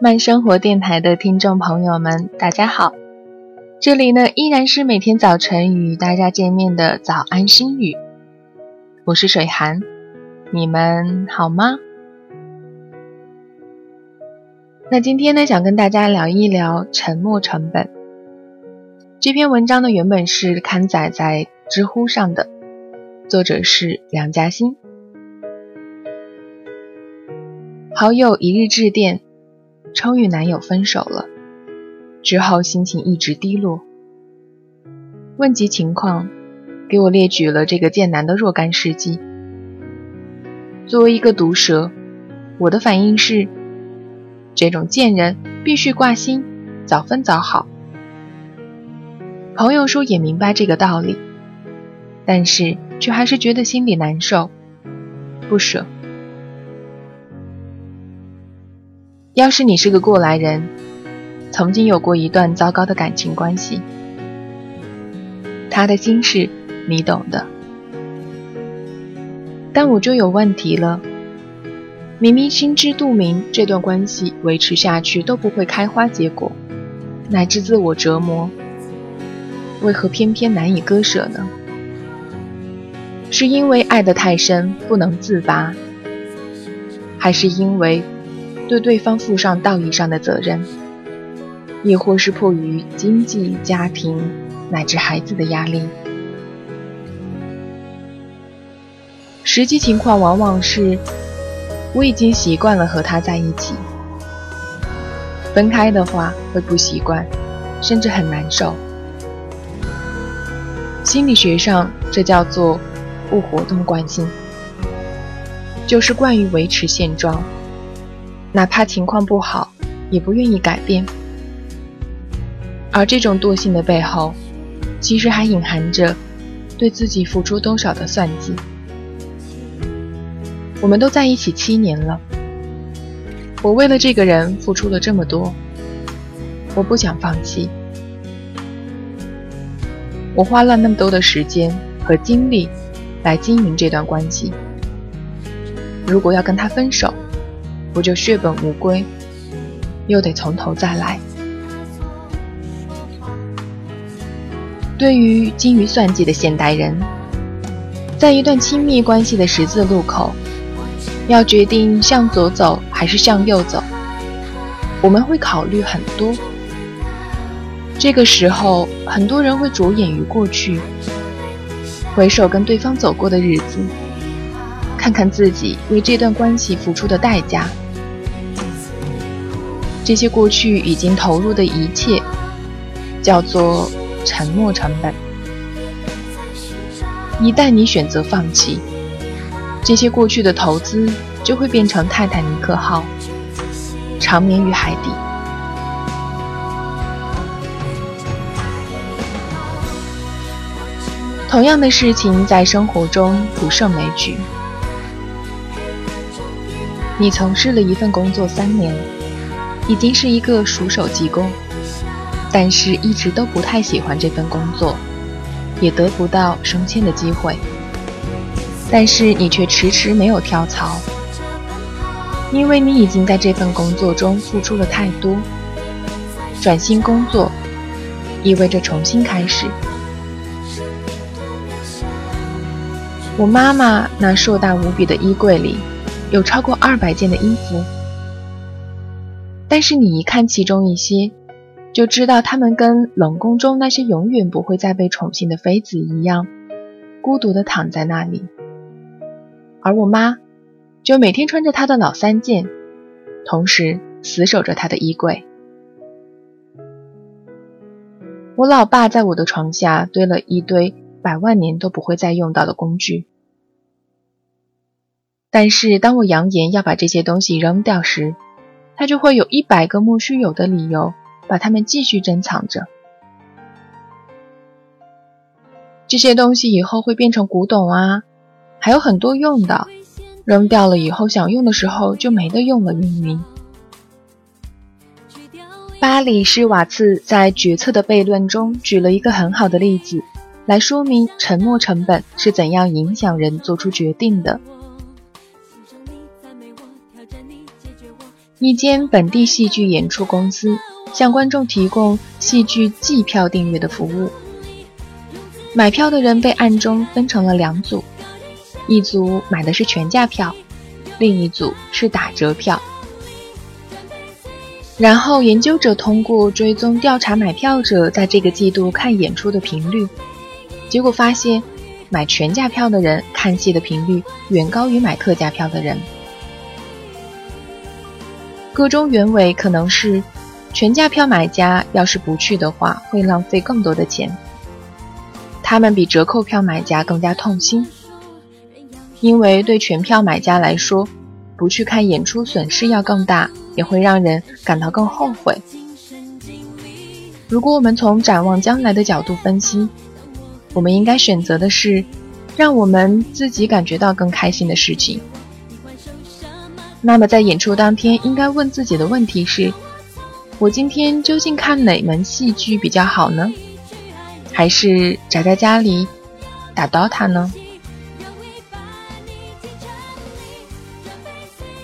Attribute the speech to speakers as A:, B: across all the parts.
A: 慢生活电台的听众朋友们，大家好！这里呢依然是每天早晨与大家见面的早安心语，我是水寒，你们好吗？那今天呢，想跟大家聊一聊沉没成本。这篇文章呢，原本是刊载在知乎上的，作者是梁嘉欣。好友一日致电，称与男友分手了，之后心情一直低落。问及情况，给我列举了这个贱男的若干事迹。作为一个毒舌，我的反应是：这种贱人必须挂心，早分早好。朋友说也明白这个道理，但是却还是觉得心里难受，不舍。要是你是个过来人，曾经有过一段糟糕的感情关系，他的心事你懂的，但我就有问题了。明明心知肚明，这段关系维持下去都不会开花结果，乃至自我折磨，为何偏偏难以割舍呢？是因为爱得太深不能自拔，还是因为？对对方负上道义上的责任，亦或是迫于经济、家庭乃至孩子的压力。实际情况往往是，我已经习惯了和他在一起，分开的话会不习惯，甚至很难受。心理学上，这叫做不活动惯性，就是惯于维持现状。哪怕情况不好，也不愿意改变。而这种惰性的背后，其实还隐含着对自己付出多少的算计。我们都在一起七年了，我为了这个人付出了这么多，我不想放弃。我花了那么多的时间和精力来经营这段关系，如果要跟他分手，不就血本无归，又得从头再来。对于精于算计的现代人，在一段亲密关系的十字路口，要决定向左走还是向右走，我们会考虑很多。这个时候，很多人会着眼于过去，回首跟对方走过的日子，看看自己为这段关系付出的代价。这些过去已经投入的一切，叫做沉没成本。一旦你选择放弃，这些过去的投资就会变成泰坦尼克号，长眠于海底。同样的事情在生活中不胜枚举。你从事了一份工作三年。已经是一个熟手技工，但是一直都不太喜欢这份工作，也得不到升迁的机会。但是你却迟迟没有跳槽，因为你已经在这份工作中付出了太多。转新工作意味着重新开始。我妈妈那硕大无比的衣柜里，有超过二百件的衣服。但是你一看其中一些，就知道他们跟冷宫中那些永远不会再被宠幸的妃子一样，孤独地躺在那里。而我妈，就每天穿着她的老三件，同时死守着她的衣柜。我老爸在我的床下堆了一堆百万年都不会再用到的工具，但是当我扬言要把这些东西扔掉时，他就会有一百个莫须有的理由，把它们继续珍藏着。这些东西以后会变成古董啊，还有很多用的，扔掉了以后想用的时候就没得用了。云云。巴里施瓦茨在《决策的悖论》中举了一个很好的例子，来说明沉没成本是怎样影响人做出决定的。一间本地戏剧演出公司向观众提供戏剧季票订阅的服务。买票的人被暗中分成了两组，一组买的是全价票，另一组是打折票。然后研究者通过追踪调查买票者在这个季度看演出的频率，结果发现，买全价票的人看戏的频率远高于买特价票的人。个中原委可能是，全价票买家要是不去的话，会浪费更多的钱。他们比折扣票买家更加痛心，因为对全票买家来说，不去看演出损失要更大。也会让人感到更后悔。如果我们从展望将来的角度分析，我们应该选择的是让我们自己感觉到更开心的事情。那么在演出当天，应该问自己的问题是：我今天究竟看哪门戏剧比较好呢？还是宅在家里打 DOTA 呢？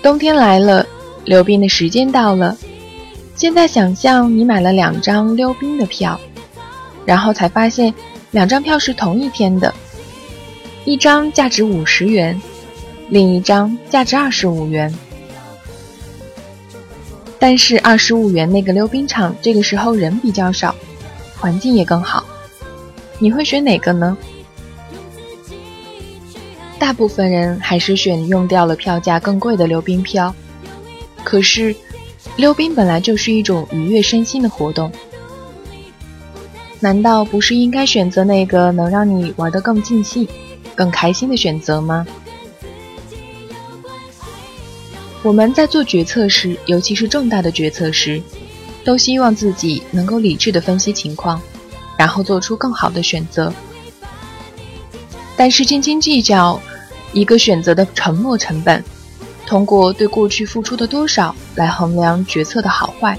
A: 冬天来了。溜冰的时间到了，现在想象你买了两张溜冰的票，然后才发现两张票是同一天的，一张价值五十元，另一张价值二十五元。但是二十五元那个溜冰场这个时候人比较少，环境也更好，你会选哪个呢？大部分人还是选用掉了票价更贵的溜冰票。可是，溜冰本来就是一种愉悦身心的活动，难道不是应该选择那个能让你玩得更尽兴、更开心的选择吗？我们在做决策时，尤其是重大的决策时，都希望自己能够理智的分析情况，然后做出更好的选择。但是斤斤计较一个选择的沉没成本。通过对过去付出的多少来衡量决策的好坏，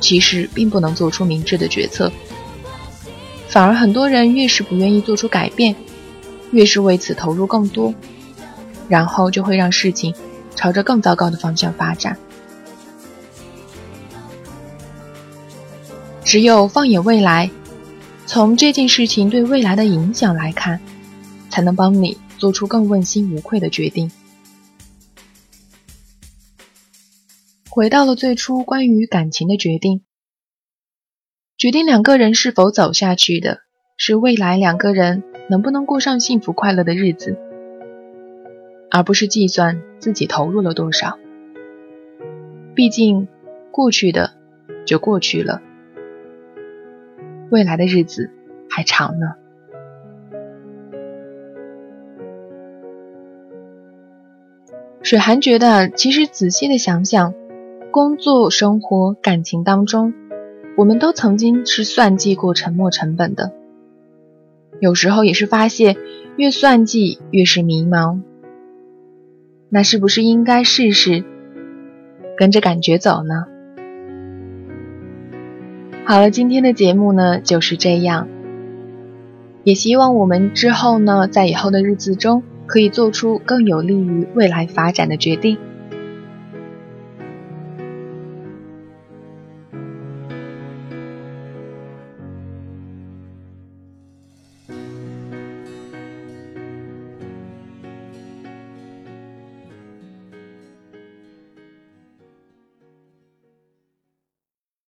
A: 其实并不能做出明智的决策。反而很多人越是不愿意做出改变，越是为此投入更多，然后就会让事情朝着更糟糕的方向发展。只有放眼未来，从这件事情对未来的影响来看，才能帮你做出更问心无愧的决定。回到了最初关于感情的决定，决定两个人是否走下去的，是未来两个人能不能过上幸福快乐的日子，而不是计算自己投入了多少。毕竟，过去的就过去了，未来的日子还长呢。水寒觉得，其实仔细的想想。工作、生活、感情当中，我们都曾经是算计过沉没成本的。有时候也是发现，越算计越是迷茫。那是不是应该试试跟着感觉走呢？好了，今天的节目呢就是这样。也希望我们之后呢，在以后的日子中，可以做出更有利于未来发展的决定。